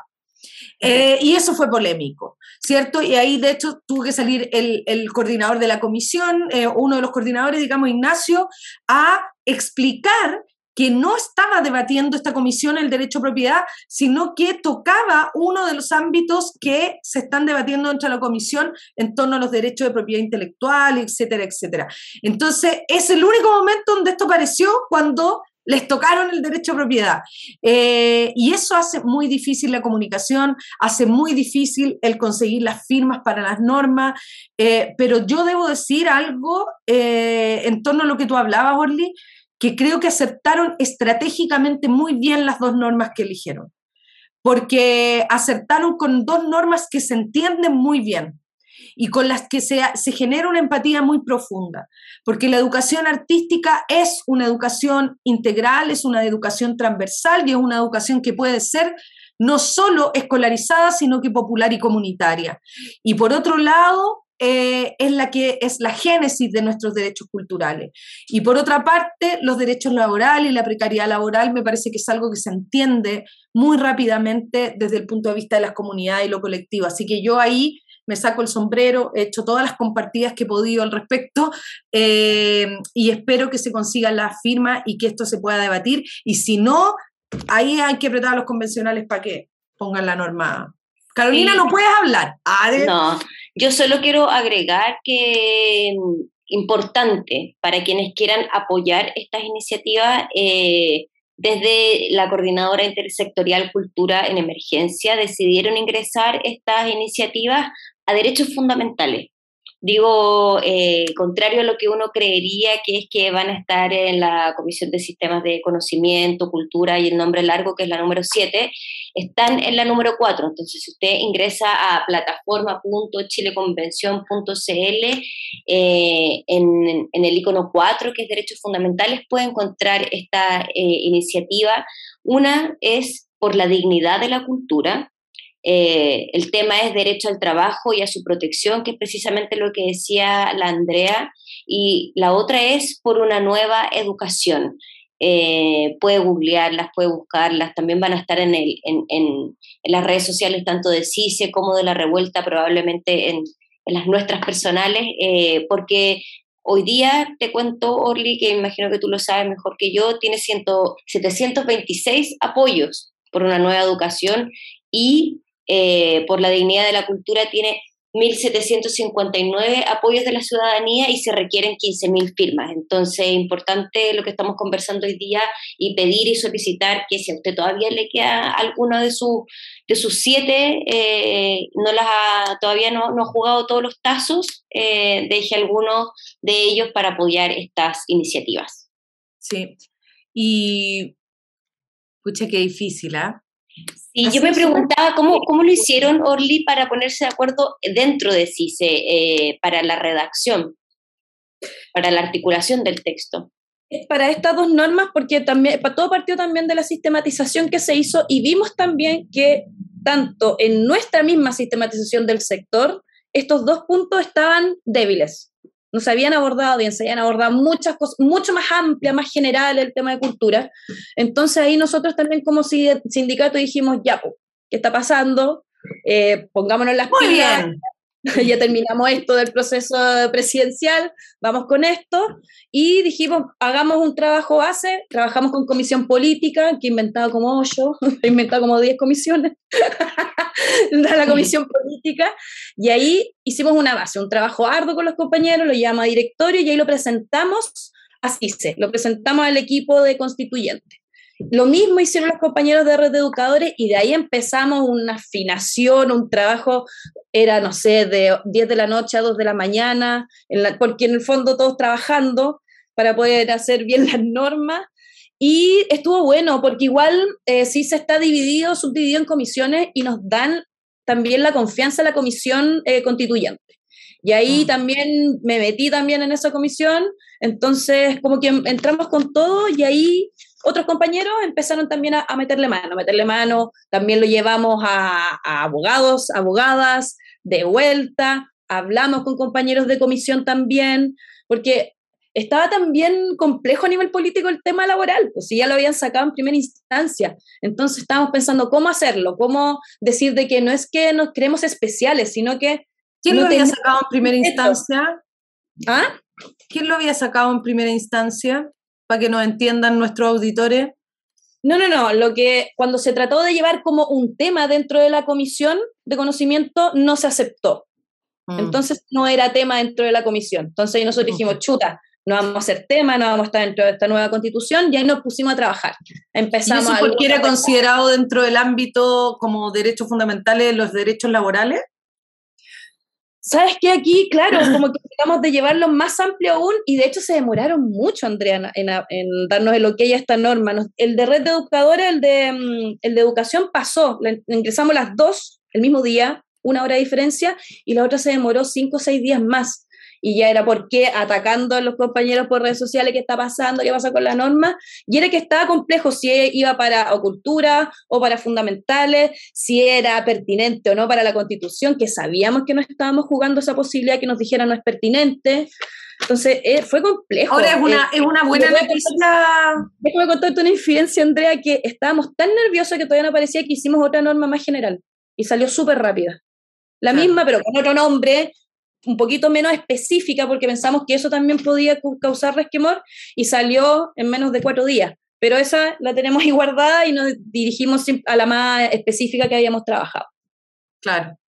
S1: Eh, y eso fue polémico, ¿cierto? Y ahí, de hecho, tuvo que salir el, coordinador de la comisión, eh, uno de los coordinadores, digamos, Ignacio, a explicar que no estaba debatiendo esta comisión el derecho a propiedad, sino que tocaba uno de los ámbitos que se están debatiendo dentro de la comisión en torno a los derechos de propiedad intelectual, etcétera, etcétera. Entonces, es el único momento donde esto apareció cuando les tocaron el derecho a propiedad. Eh, y eso hace muy difícil la comunicación, hace muy difícil el conseguir las firmas para las normas, eh, pero yo debo decir algo eh, en torno a lo que tú hablabas, Orly, que creo que aceptaron estratégicamente muy bien las dos normas que eligieron, porque aceptaron con dos normas que se entienden muy bien y con las que se, se genera una empatía muy profunda, porque la educación artística es una educación integral, es una educación transversal y es una educación que puede ser no solo escolarizada, sino que popular y comunitaria. Y por otro lado, eh, es la que es la génesis de nuestros derechos culturales. Y por otra parte, los derechos laborales y la precariedad laboral me parece que es algo que se entiende muy rápidamente desde el punto de vista de las comunidades y lo colectivo. Así que yo ahí me saco el sombrero, he hecho todas las compartidas que he podido al respecto eh, y espero que se consiga la firma y que esto se pueda debatir. Y si no, ahí hay que apretar a los convencionales para que pongan la norma. Carolina, no puedes hablar.
S2: No, yo solo quiero agregar que mm, importante para quienes quieran apoyar estas iniciativas, eh, desde la Coordinadora Intersectorial Cultura en Emergencia decidieron ingresar estas iniciativas a derechos fundamentales, Digo, eh, contrario a lo que uno creería, que es que van a estar en la Comisión de Sistemas de Conocimiento, Cultura y el nombre largo, que es la número 7, están en la número 4. Entonces, si usted ingresa a plataforma.chileconvención.cl, eh, en, en, el icono 4, que es Derechos Fundamentales, puede encontrar esta eh, iniciativa. Una es por la dignidad de la cultura, eh, el tema es derecho al trabajo y a su protección, que es precisamente lo que decía la Andrea, y la otra es por una nueva educación. Eh, puede googlearlas, puede buscarlas, también van a estar en, el, en, las redes sociales tanto de CICE como de la revuelta, probablemente en, las nuestras personales, eh, porque hoy día te cuento, Orly, que imagino que tú lo sabes mejor que yo, tiene 726 apoyos por una nueva educación y eh, por la dignidad de la cultura tiene 1.759 apoyos de la ciudadanía y se requieren 15.000 firmas. Entonces, es importante lo que estamos conversando hoy día y pedir y solicitar que si a usted todavía le queda alguno de, su, de sus siete, eh, no las todavía no, no, ha jugado todos los tazos, eh, deje alguno de ellos para apoyar estas iniciativas.
S1: Sí, y escucha qué difícil, ¿ah?
S2: Y yo me preguntaba cómo, cómo lo hicieron, Orly, para ponerse de acuerdo dentro de CICE eh, para la redacción, para la articulación del texto.
S3: Para estas dos normas, porque también, para todo partió también de la sistematización que se hizo y vimos también que tanto en nuestra misma sistematización del sector, estos dos puntos estaban débiles no se habían abordado bien, se habían abordado muchas cosas, mucho más amplia, más general el tema de cultura. Entonces ahí nosotros también como sindicato dijimos, ya, ¿qué está pasando? Eh, pongámonos las
S1: Bien.
S3: ya terminamos esto del proceso presidencial, vamos con esto, y dijimos, hagamos un trabajo base, trabajamos con comisión política, que he inventado como ocho, he inventado como diez comisiones, la comisión política, y ahí hicimos una base, un trabajo arduo con los compañeros, lo llama directorio, y ahí lo presentamos así se, lo presentamos al equipo de constituyente. Lo mismo hicieron los compañeros de red de educadores y de ahí empezamos una afinación, un trabajo, era, no sé, de 10 de la noche a 2 de la mañana, porque en el fondo todos trabajando para poder hacer bien las normas. Y estuvo bueno, porque igual eh, sí se está dividido, subdividido en comisiones y nos dan también la confianza a la comisión eh, constituyente. Y ahí ah. también me metí también en esa comisión, entonces como que entramos con todo y ahí otros compañeros empezaron también a, meterle mano, a meterle mano, también lo llevamos a, abogados, abogadas, de vuelta, hablamos con compañeros de comisión también, porque estaba también complejo a nivel político el tema laboral, pues si ya lo habían sacado en primera instancia. Entonces estábamos pensando cómo hacerlo, cómo decir de que no es que nos creemos especiales, sino que...
S1: ¿Quién lo había sacado en primera instancia?
S3: ¿Ah?
S1: ¿Quién lo había sacado en primera instancia? Para que nos entiendan nuestros auditores?
S3: No, no, no. Lo que cuando se trató de llevar como un tema dentro de la comisión de conocimiento no se aceptó. Mm. Entonces no era tema dentro de la comisión. Entonces nosotros dijimos, chuta, no vamos a hacer tema, no vamos a estar dentro de esta nueva constitución, y ahí nos pusimos a trabajar. Empezamos
S1: ¿Y eso era considerado dentro del ámbito como derechos fundamentales los derechos laborales?
S3: ¿Sabes qué? Aquí, claro, como que tratamos de llevarlo más amplio aún y de hecho se demoraron mucho, Andrea, en, darnos el ok a esta norma. el de red de educadores, el de, mm, el de educación pasó, ingresamos las dos el mismo día, una hora de diferencia, y la otra se demoró cinco o seis días más y ya era por qué atacando a los compañeros por redes sociales, qué está pasando, qué pasa con la norma, y era que estaba complejo si iba para o cultura o para fundamentales, si era pertinente o no para la constitución, que sabíamos que no estábamos jugando esa posibilidad que nos dijeran no es pertinente. Entonces, eh, fue complejo.
S1: Ahora es una, eh, es una buena noticia.
S3: Déjame contarte una infidencia, Andrea, que estábamos tan nerviosos que todavía no parecía que hicimos otra norma más general y salió súper rápida. La misma, pero con otro nombre, un poquito menos específica porque pensamos que eso también podía causar resquemor y salió en menos de cuatro días. Pero esa la tenemos ahí guardada y nos dirigimos a la más específica que habíamos trabajado.
S1: Claro.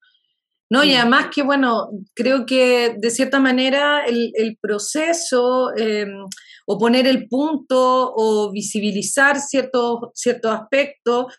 S1: No, y además que, bueno, creo que de cierta manera el, proceso em, o poner el punto o visibilizar ciertos cierto aspectos,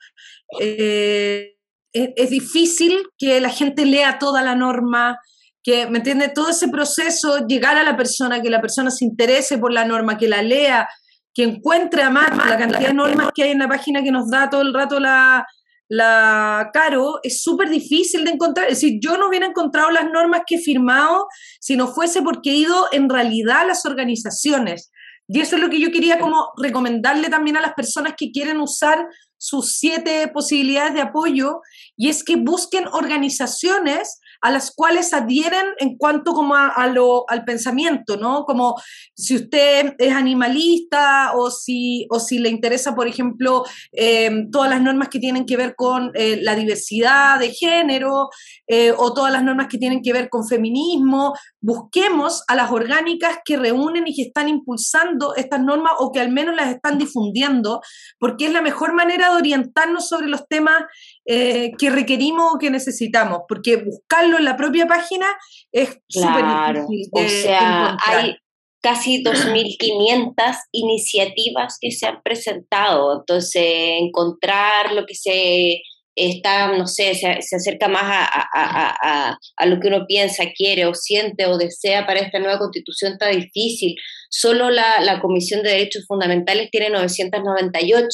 S1: eh, es, es, difícil que la gente lea toda la norma, que, ¿me entiende? Todo ese proceso, llegar a la persona, que la persona se interese por la norma, que la lea, que encuentre además la cantidad de normas que hay en la página que nos da todo el rato la, la Caro, es súper difícil de encontrar. Es decir, yo no hubiera encontrado las normas que he firmado si no fuese porque he ido en realidad a las organizaciones. Y eso es lo que yo quería como recomendarle también a las personas que quieren usar sus siete posibilidades de apoyo, y es que busquen organizaciones a las cuales adhieren en cuanto como a, lo, al pensamiento, ¿no? Como si usted es animalista o si, o si le interesa, por ejemplo, em, todas las normas que tienen que ver con eh, la diversidad de género eh, o todas las normas que tienen que ver con feminismo, busquemos a las orgánicas que reúnen y que están impulsando estas normas o que al menos las están difundiendo, porque es la mejor manera de orientarnos sobre los temas eh, que requerimos o que necesitamos, porque buscarlo en la propia página es súper difícil.
S2: o sea, hay casi 2.500 iniciativas que se han presentado, entonces encontrar lo que se está, no sé, se, acerca más a, lo que uno piensa, quiere o siente o desea para esta nueva constitución está difícil. Solo la, la Comisión de Derechos Fundamentales tiene 998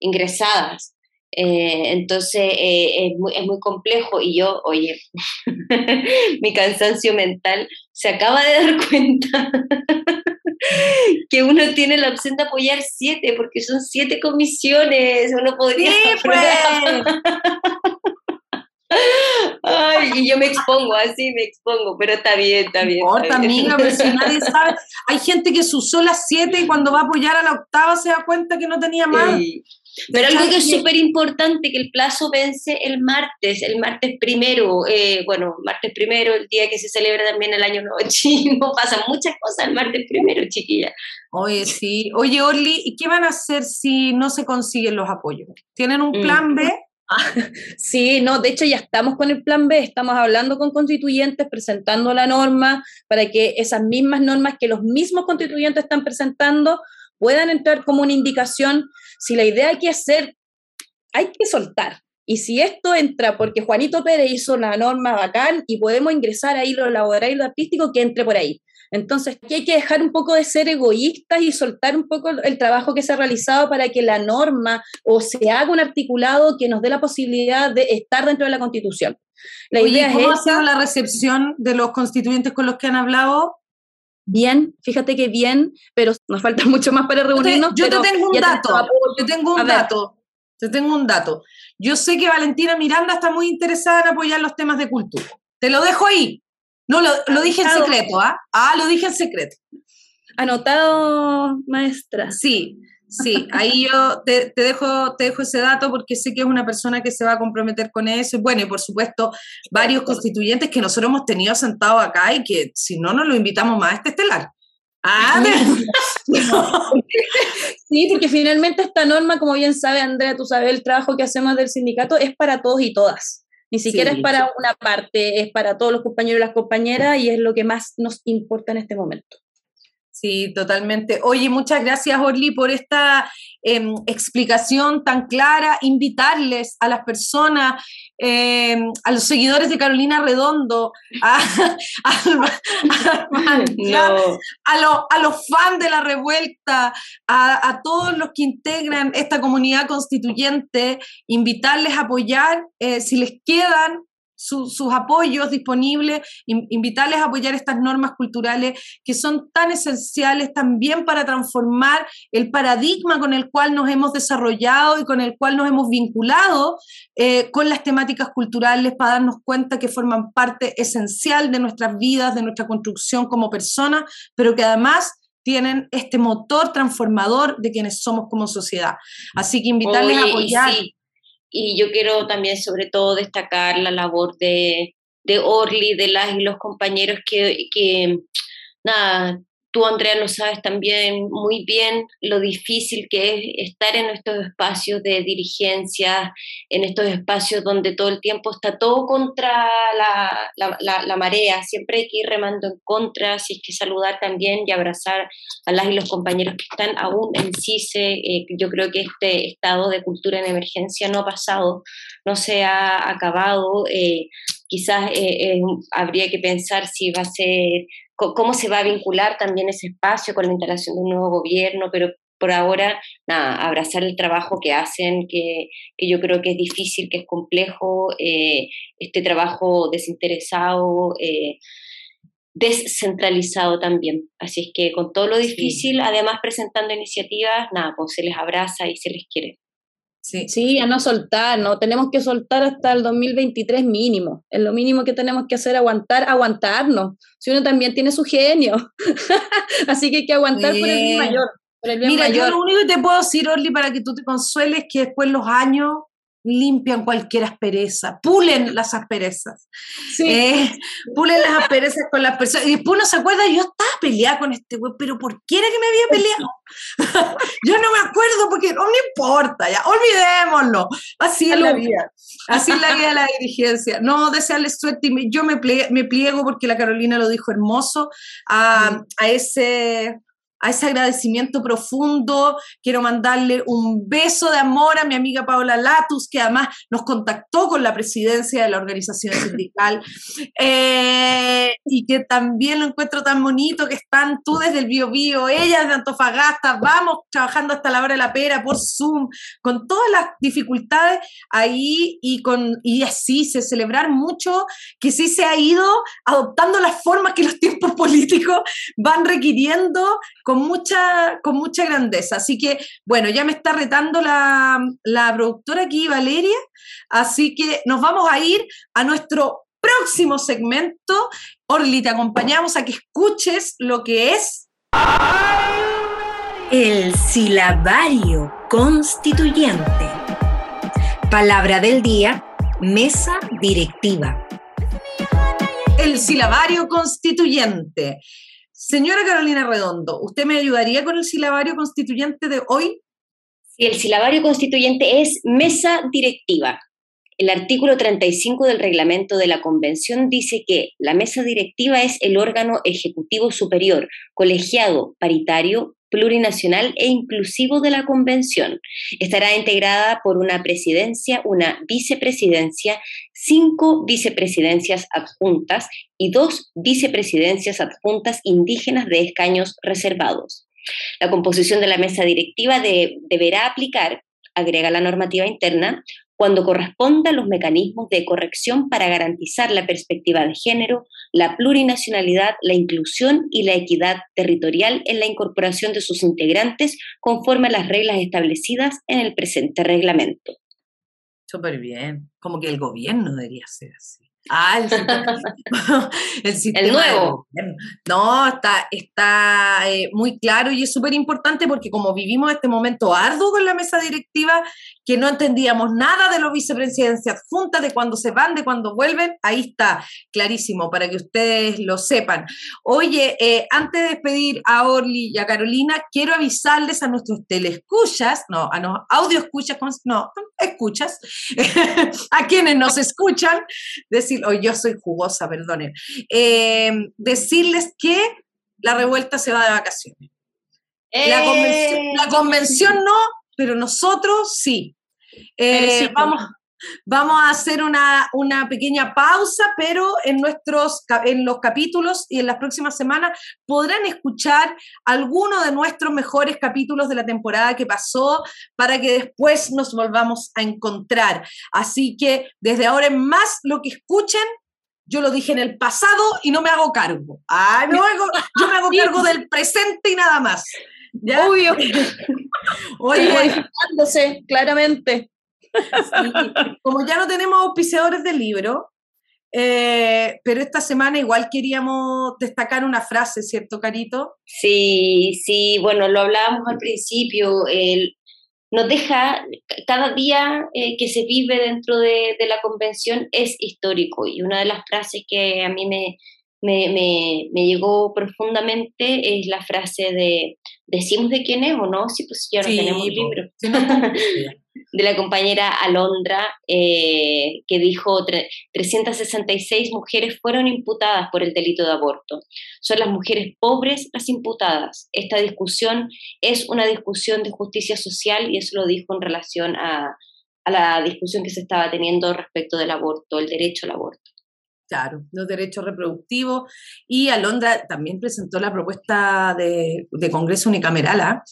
S2: ingresadas. Eh, entonces eh, es, muy, es, muy, complejo y yo, oye, mi cansancio mental se acaba de dar cuenta que uno tiene la opción de apoyar siete, porque son siete comisiones, uno podría...
S1: pues.
S2: Ay, y yo me expongo, así me expongo, pero está bien, está bien.
S1: No importa, amiga, pero si nadie sabe. Hay gente que se usó las siete y cuando va a apoyar a la octava se da cuenta que no tenía más.
S2: Pero algo que es súper importante, que el plazo vence el martes, el martes primero, eh, bueno, martes primero, el día que se celebra también el año nuevo chino, pasan muchas cosas el martes primero, chiquilla.
S1: Oye, sí. Oye, Orly, ¿y qué van a hacer si no se consiguen los apoyos? ¿Tienen un plan B?
S3: sí, no, de hecho ya estamos con el plan B, estamos hablando con constituyentes, presentando la norma para que esas mismas normas que los mismos constituyentes están presentando puedan entrar como una indicación. Si la idea hay que hacer, hay que soltar. Y si esto entra porque Juanito Pérez hizo la norma bacán y podemos ingresar ahí lo laboral y lo artístico, que entre por ahí. Entonces, aquí hay que dejar un poco de ser egoístas y soltar un poco el trabajo que se ha realizado para que la norma o se haga un articulado que nos dé la posibilidad de estar dentro de la Constitución.
S1: La idea ¿cómo es ha sido la recepción de los constituyentes con los que han hablado?
S3: Bien, fíjate que bien, pero nos falta mucho más para reunirnos.
S1: Yo te, tengo un dato, yo tengo un dato, te tengo un dato. Yo sé que Valentina Miranda está muy interesada en apoyar los temas de cultura. Te lo dejo ahí. No, lo, dije en secreto, ¿ah? Ah, lo dije en secreto.
S3: Anotado, maestra.
S1: Sí, sí, ahí yo te, dejo, te dejo ese dato porque sé que es una persona que se va a comprometer con eso. Y bueno, y por supuesto, varios constituyentes que nosotros hemos tenido sentados acá y que si no nos lo invitamos más a este estelar. Ah,
S3: sí, porque finalmente esta norma, como bien sabe Andrea, tú sabes, el trabajo que hacemos del sindicato es para todos y todas. Ni siquiera es para una parte, es para todos los compañeros y las compañeras y es lo que más nos importa en este momento.
S1: Sí, totalmente. Oye, muchas gracias, Orly, por esta em, explicación tan clara. Invitarles a las personas, em, a los seguidores de Carolina Redondo, a, los fans de la revuelta, a, todos los que integran esta comunidad constituyente, invitarles a apoyar, eh, si les quedan sus apoyos disponibles, invitarles a apoyar estas normas culturales que son tan esenciales también para transformar el paradigma con el cual nos hemos desarrollado y con el cual nos hemos vinculado eh, con las temáticas culturales para darnos cuenta que forman parte esencial de nuestras vidas, de nuestra construcción como personas, pero que además tienen este motor transformador de quienes somos como sociedad. Así que invitarles a apoyar.
S2: Y yo quiero también sobre todo destacar la labor de, de Orly, de las y los compañeros que, que nada, Tú, Andrea, lo sabes también muy bien lo difícil que es estar en estos espacios de dirigencia, en estos espacios donde todo el tiempo está todo contra la, la, marea, siempre hay que ir remando en contra, así es que saludar también y abrazar a las y los compañeros que están aún en CICE. Eh, yo creo que este estado de cultura en emergencia no ha pasado, no se ha acabado. Eh, quizás habría que pensar si va a ser, cómo se va a vincular también ese espacio con la instalación de un nuevo gobierno, pero por ahora, nada, abrazar el trabajo que hacen, que, yo creo que es difícil, que es complejo, este trabajo desinteresado, descentralizado también. Así es que con todo lo difícil, además presentando iniciativas, nada, pues se les abraza y se les quiere.
S3: Sí. sí, a no soltar, no tenemos que soltar hasta el 2023 mínimo. Es lo mínimo que tenemos que hacer, aguantar, aguantarnos. Si uno también tiene su genio. Así que hay que aguantar por el bien mayor.
S1: Mira, yo lo único que te puedo decir, Orly, para que tú te consueles, que después los años limpian cualquier aspereza, pulen las asperezas. Sí. Eh, pulen las asperezas con las personas. Y después uno se acuerda, yo estaba peleada con este güey, pero ¿por qué era que me había peleado? yo no me acuerdo porque no me importa, ya, olvidémoslo. Así es la vida. Así es la vida de la dirigencia. No desearle suerte. Y yo me, me pliego porque la Carolina lo dijo hermoso a, a ese a ese agradecimiento profundo. Quiero mandarle un beso de amor a mi amiga Paola Latus, que además nos contactó con la presidencia de la organización sindical eh, y que también lo encuentro tan bonito que están tú desde el Bio Bio, ella de Antofagasta, vamos trabajando hasta la hora de la pera por Zoom, con todas las dificultades ahí y, con, y así se celebrar mucho que sí se ha ido adoptando las formas que los tiempos políticos van requiriendo con mucha, con mucha grandeza. Así que, bueno, ya me está retando la, la productora aquí, Valeria, así que nos vamos a ir a nuestro próximo segmento. Orly, te acompañamos a que escuches lo que es...
S4: El silabario constituyente. Palabra del día, mesa directiva.
S1: El silabario constituyente. Señora Carolina Redondo, ¿usted me ayudaría con el silabario constituyente de hoy?
S2: Sí, el silabario constituyente es mesa directiva. El artículo 35 del reglamento de la Convención dice que la mesa directiva es el órgano ejecutivo superior, colegiado, paritario, plurinacional e inclusivo de la Convención. Estará integrada por una presidencia, una vicepresidencia, cinco vicepresidencias adjuntas y dos vicepresidencias adjuntas indígenas de escaños reservados. La composición de la mesa directiva deberá aplicar, agrega la normativa interna, cuando corresponda los mecanismos de corrección para garantizar la perspectiva de género, la plurinacionalidad, la inclusión y la equidad territorial en la incorporación de sus integrantes conforme a las reglas establecidas en el presente reglamento.
S1: Súper bien, como que el gobierno debería ser así. Ah, el sistema, el, nuevo. No, está, está eh, muy claro y es súper importante porque como vivimos este momento arduo con la mesa directiva, que no entendíamos nada de los vicepresidencias juntas, de cuando se van, de cuando vuelven, ahí está, clarísimo, para que ustedes lo sepan. Oye, eh, antes de despedir a Orly y a Carolina, quiero avisarles a nuestros telescuchas, no, a los audio escuchas, no, escuchas, a quienes nos escuchan, decir, hoy yo soy jugosa, perdonen, eh, decirles que la revuelta se va de vacaciones. La, convención, la eh. convención no, pero nosotros sí. Eh, vamos, vamos a hacer una, pequeña pausa, pero en, nuestros, en los capítulos y en las próximas semanas podrán escuchar algunos de nuestros mejores capítulos de la temporada que pasó para que después nos volvamos a encontrar. Así que desde ahora en más, lo que escuchen yo lo dije en el pasado y no me hago cargo. Ah, no yo me hago cargo del presente y nada más.
S3: Obvio. Oye, claramente.
S1: Como ya no tenemos auspiciadores del libro, eh, pero esta semana igual queríamos destacar una frase, ¿cierto, Carito?
S2: Sí, sí, bueno, lo hablábamos al principio, nos deja, cada día eh, que se vive dentro de, la convención es histórico y una de las frases que a mí me, me, me, llegó profundamente es la frase de ¿decimos de quién es o no? Sí, pues ya no tenemos el libro. de la compañera Alondra, eh, que dijo 366 mujeres fueron imputadas por el delito de aborto. Son las mujeres pobres las imputadas. Esta discusión es una discusión de justicia social y eso lo dijo en relación a, a la discusión que se estaba teniendo respecto del aborto, el derecho al aborto.
S1: Claro, los derechos reproductivos. Y Alondra también presentó la propuesta de, Congreso Unicameral, ¿ah?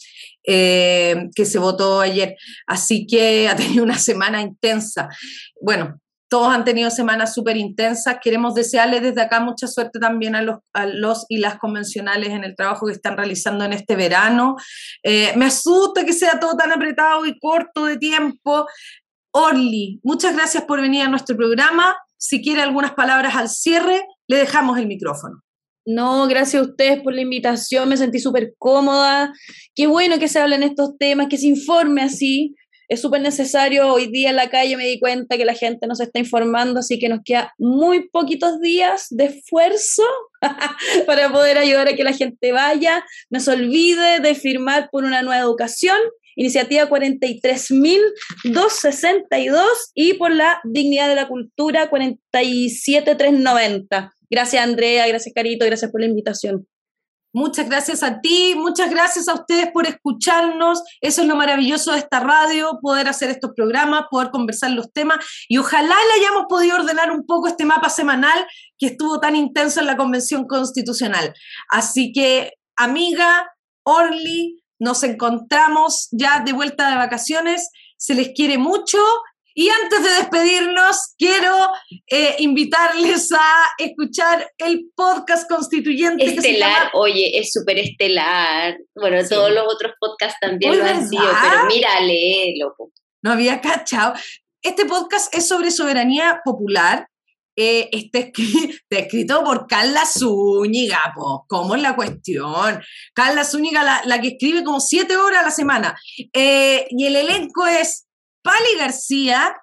S1: eh, que se votó ayer. Así que ha tenido una semana intensa. Bueno, todos han tenido semanas súper intensas. Queremos desearles desde acá mucha suerte también a los, a los, y las convencionales en el trabajo que están realizando en este verano. Eh, me asusta que sea todo tan apretado y corto de tiempo. Orly, muchas gracias por venir a nuestro programa. Si quiere algunas palabras al cierre, le dejamos el micrófono.
S3: No, gracias a ustedes por la invitación, me sentí súper cómoda. Qué bueno que se hablen estos temas, que se informe así. Es súper necesario. Hoy día en la calle me di cuenta que la gente nos está informando, así que nos queda muy poquitos días de esfuerzo para poder ayudar a que la gente vaya. No se olvide de firmar por una nueva educación iniciativa 43.262 y por la dignidad de la cultura 47.390. Gracias Andrea, gracias Carito, gracias por la invitación.
S1: Muchas gracias a ti, muchas gracias a ustedes por escucharnos. Eso es lo maravilloso de esta radio, poder hacer estos programas, poder conversar los temas y ojalá le hayamos podido ordenar un poco este mapa semanal que estuvo tan intenso en la Convención Constitucional. Así que, amiga, Orly, nos encontramos ya de vuelta de vacaciones. Se les quiere mucho. Y antes de despedirnos, quiero eh, invitarles a escuchar el podcast constituyente.
S2: Estelar, oye, es súper estelar. Bueno, todos los otros podcasts también lo han sido, pero mírale, loco.
S1: No había cachado. Este podcast es sobre soberanía popular eh, está, escrito, por Carla Zúñiga. ¿cómo es la cuestión? Carla Zúñiga, la, que escribe como siete horas a la semana. Eh, y el elenco es Pali García,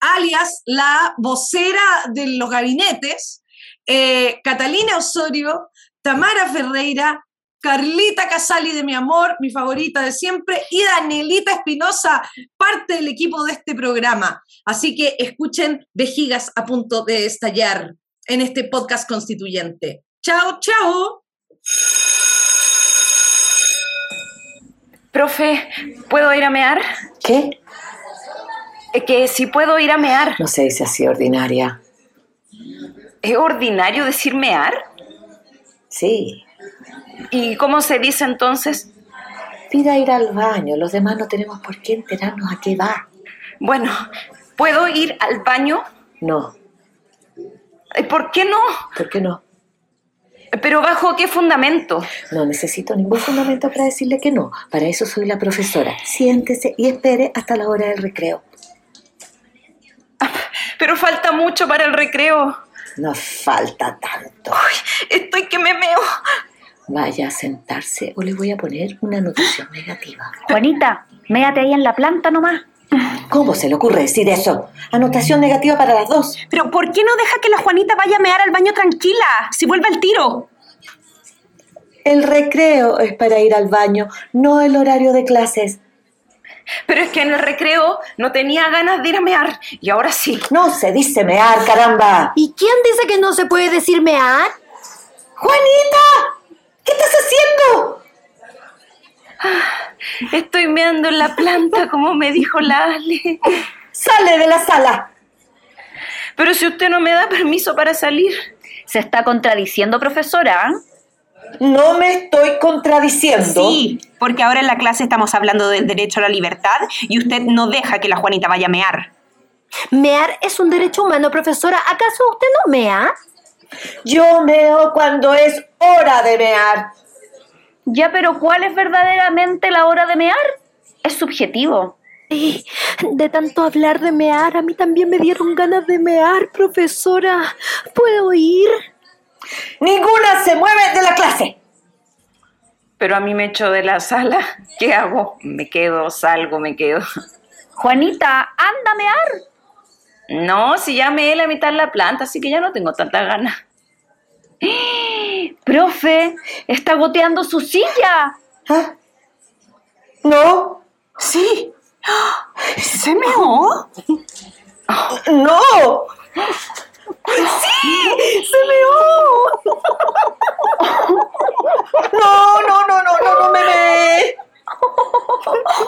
S1: alias la vocera de los gabinetes, eh, Catalina Osorio, Tamara Ferreira, Carlita Casali de mi amor, mi favorita de siempre, y Danielita Espinosa, parte del equipo de este programa. Así que escuchen vejigas a punto de estallar en este podcast constituyente. Chao, chao.
S5: Profe, ¿puedo ir a mear?
S6: ¿Qué?
S5: Eh, que si puedo ir a mear.
S6: No se dice así, ordinaria.
S5: ¿Es ordinario decir mear?
S6: Sí.
S5: ¿Y cómo se dice entonces?
S6: Pida ir al baño, los demás no tenemos por qué enterarnos a qué va.
S5: Bueno, ¿puedo ir al baño?
S6: No.
S5: ¿Por qué no?
S6: ¿Por qué no?
S5: ¿Pero bajo qué fundamento?
S6: No necesito ningún fundamento para decirle que no. Para eso soy la profesora. Siéntese y espere hasta la hora del recreo.
S5: Pero falta mucho para el recreo.
S6: No falta tanto.
S5: estoy que me meo.
S6: Vaya a sentarse o le voy a poner una anotación negativa.
S7: Juanita, méate ahí en la planta nomás.
S6: ¿Cómo se le ocurre decir eso? Anotación negativa para las dos.
S7: Pero ¿por qué no deja que la Juanita vaya a mear al baño tranquila? Si vuelve al tiro.
S6: El recreo es para ir al baño, no el horario de clases.
S5: Pero es que en el recreo no tenía ganas de ir a mear y ahora sí.
S6: No se dice mear, caramba.
S7: ¿Y quién dice que no se puede decir mear?
S6: ¡Juanita! ¿Qué estás haciendo?
S5: Ah, estoy meando en la planta, como me dijo la Ale.
S6: ¡Sale de la sala!
S5: Pero si usted no me da permiso para salir.
S7: Se está contradiciendo, profesora.
S6: No me estoy contradiciendo.
S7: Sí, porque ahora en la clase estamos hablando del derecho a la libertad y usted no deja que la Juanita vaya a mear.
S8: Mear es un derecho humano, profesora. ¿Acaso usted no mea?
S6: Yo meo cuando es hora de mear.
S7: Ya, pero ¿cuál es verdaderamente la hora de mear? Es subjetivo.
S8: de tanto hablar de mear, a mí también me dieron ganas de mear, profesora. ¿Puedo ir?
S6: Ninguna se mueve de la clase.
S5: Pero a mí me echo de la sala. ¿Qué hago? Me quedo, salgo, me quedo.
S7: Juanita, anda a mear.
S5: No, si ya me he la mitad de la planta, así que ya no tengo tanta ganas.
S7: Profe, está goteando su silla.
S6: ¿Ah? No.
S7: Sí. ¿Se meó?
S6: No.
S7: ¡Sí! ¡Se meó!
S6: No, no, no, no, no, no me ve.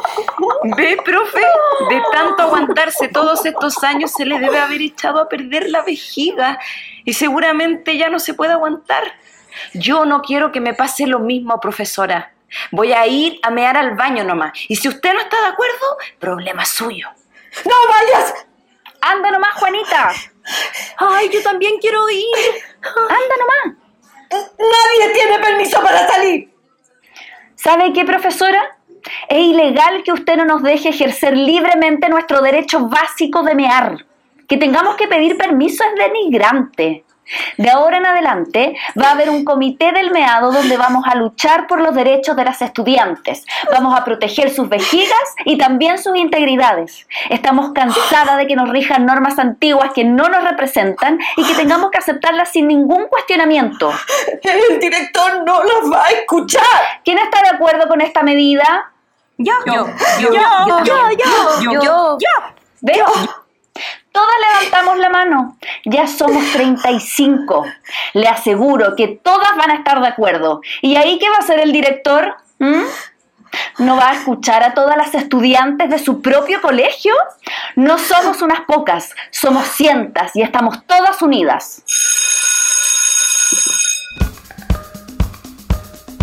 S5: ¿Ve, profe? De tanto aguantarse todos estos años se le debe haber echado a perder la vejiga. y seguramente ya no se puede aguantar. Yo no quiero que me pase lo mismo, profesora. Voy a ir a mear al baño nomás. Y si usted no está de acuerdo, problema suyo.
S9: ¡No vayas!
S5: Anda nomás, Juanita.
S3: Ay, yo también quiero ir.
S5: Anda nomás.
S9: Nadie tiene permiso para salir.
S10: ¿Sabe qué, profesora? Es ilegal que usted no nos deje ejercer libremente nuestro derecho básico de mear. Que tengamos que pedir permiso es denigrante. De ahora en adelante va a haber un comité del meado donde vamos a luchar por los derechos de las estudiantes. Vamos a proteger sus vejigas y también sus integridades. Estamos cansadas de que nos rijan normas antiguas que no nos representan y que tengamos que aceptarlas sin ningún cuestionamiento.
S9: El director no las va a escuchar.
S10: ¿Quién está de acuerdo con esta medida?
S5: Yo, yo,
S9: yo, yo, yo,
S10: yo, yo. ¿Veo? Todas levantamos la mano. Ya somos 35. Le aseguro que todas van a estar de acuerdo. ¿Y ahí qué va a hacer el director? ¿Mm? ¿No va a escuchar a todas las estudiantes de su propio colegio? No somos unas pocas, somos cientas y estamos todas unidas.